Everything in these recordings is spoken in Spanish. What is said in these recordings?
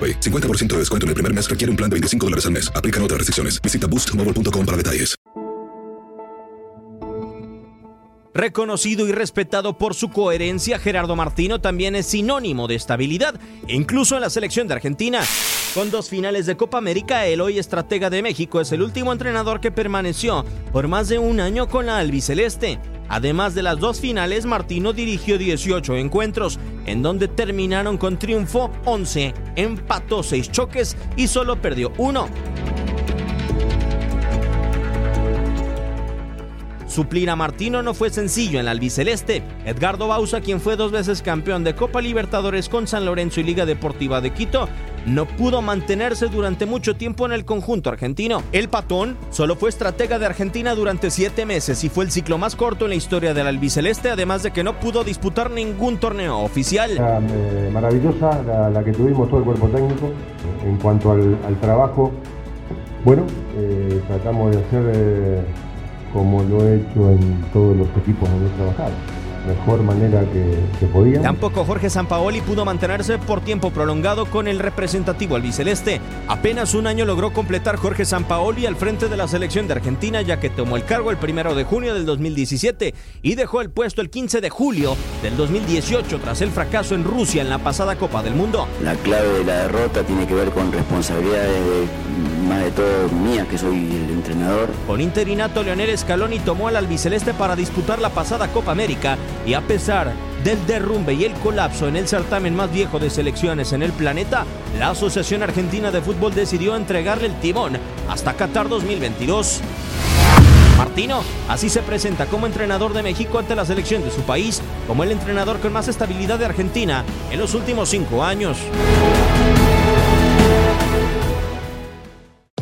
AroPay. 50% de descuento en el primer mes requiere un plan de 25 dólares al mes. Aplican otras restricciones. Visita boostmobile.com para detalles. Reconocido y respetado por su coherencia, Gerardo Martino también es sinónimo de estabilidad, incluso en la selección de Argentina. Con dos finales de Copa América, el hoy estratega de México es el último entrenador que permaneció por más de un año con la albiceleste. Además de las dos finales, Martino dirigió 18 encuentros, en donde terminaron con triunfo 11, empató 6 choques y solo perdió uno. Suplir a Martino no fue sencillo en la albiceleste. Edgardo Bausa, quien fue dos veces campeón de Copa Libertadores con San Lorenzo y Liga Deportiva de Quito, no pudo mantenerse durante mucho tiempo en el conjunto argentino. El patón solo fue estratega de Argentina durante siete meses y fue el ciclo más corto en la historia del albiceleste, además de que no pudo disputar ningún torneo oficial. Eh, maravillosa la, que tuvimos todo el cuerpo técnico en cuanto al, trabajo. Bueno, eh, tratamos de hacer eh, como lo he hecho en todos los equipos donde he trabajado mejor manera que, que podía. Tampoco Jorge Sampaoli pudo mantenerse por tiempo prolongado con el representativo albiceleste. Apenas un año logró completar Jorge Sampaoli al frente de la selección de Argentina, ya que tomó el cargo el primero de junio del 2017 y dejó el puesto el 15 de julio del 2018 tras el fracaso en Rusia en la pasada Copa del Mundo. La clave de la derrota tiene que ver con responsabilidades de, de todo mía, que soy el entrenador. Con interinato, Leonel Scaloni tomó al albiceleste para disputar la pasada Copa América y a pesar del derrumbe y el colapso en el certamen más viejo de selecciones en el planeta, la Asociación Argentina de Fútbol decidió entregarle el timón hasta Qatar 2022. Martino así se presenta como entrenador de México ante la selección de su país, como el entrenador con más estabilidad de Argentina en los últimos cinco años.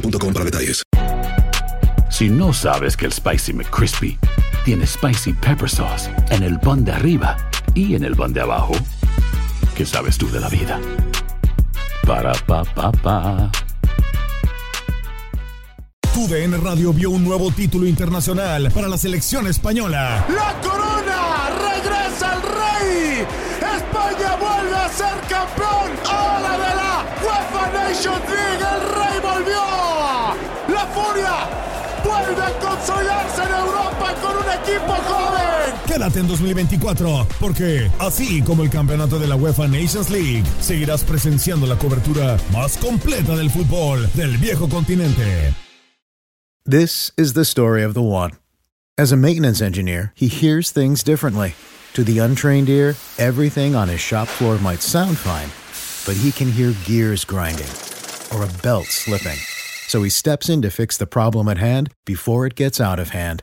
boostmobile.com para detalles. Si no sabes que el Spicy McCrispy tiene Spicy Pepper Sauce en el pan de arriba y en el pan de abajo, ¿qué sabes tú de la vida? Para, pa, pa, pa. TUDN Radio vio un nuevo título internacional para la selección española. ¡La corona! ¡Regresa el rey! ¡España vuelve a ser Europa con un equipo joven. Quédate en 2024, porque así como el campeonato de la UEFA Nations League, seguirás presenciando la cobertura más completa del fútbol del viejo continente. This is the story of the one. As a maintenance engineer, he hears things differently. To the untrained ear, everything on his shop floor might sound fine, but he can hear gears grinding or a belt slipping. So he steps in to fix the problem at hand before it gets out of hand.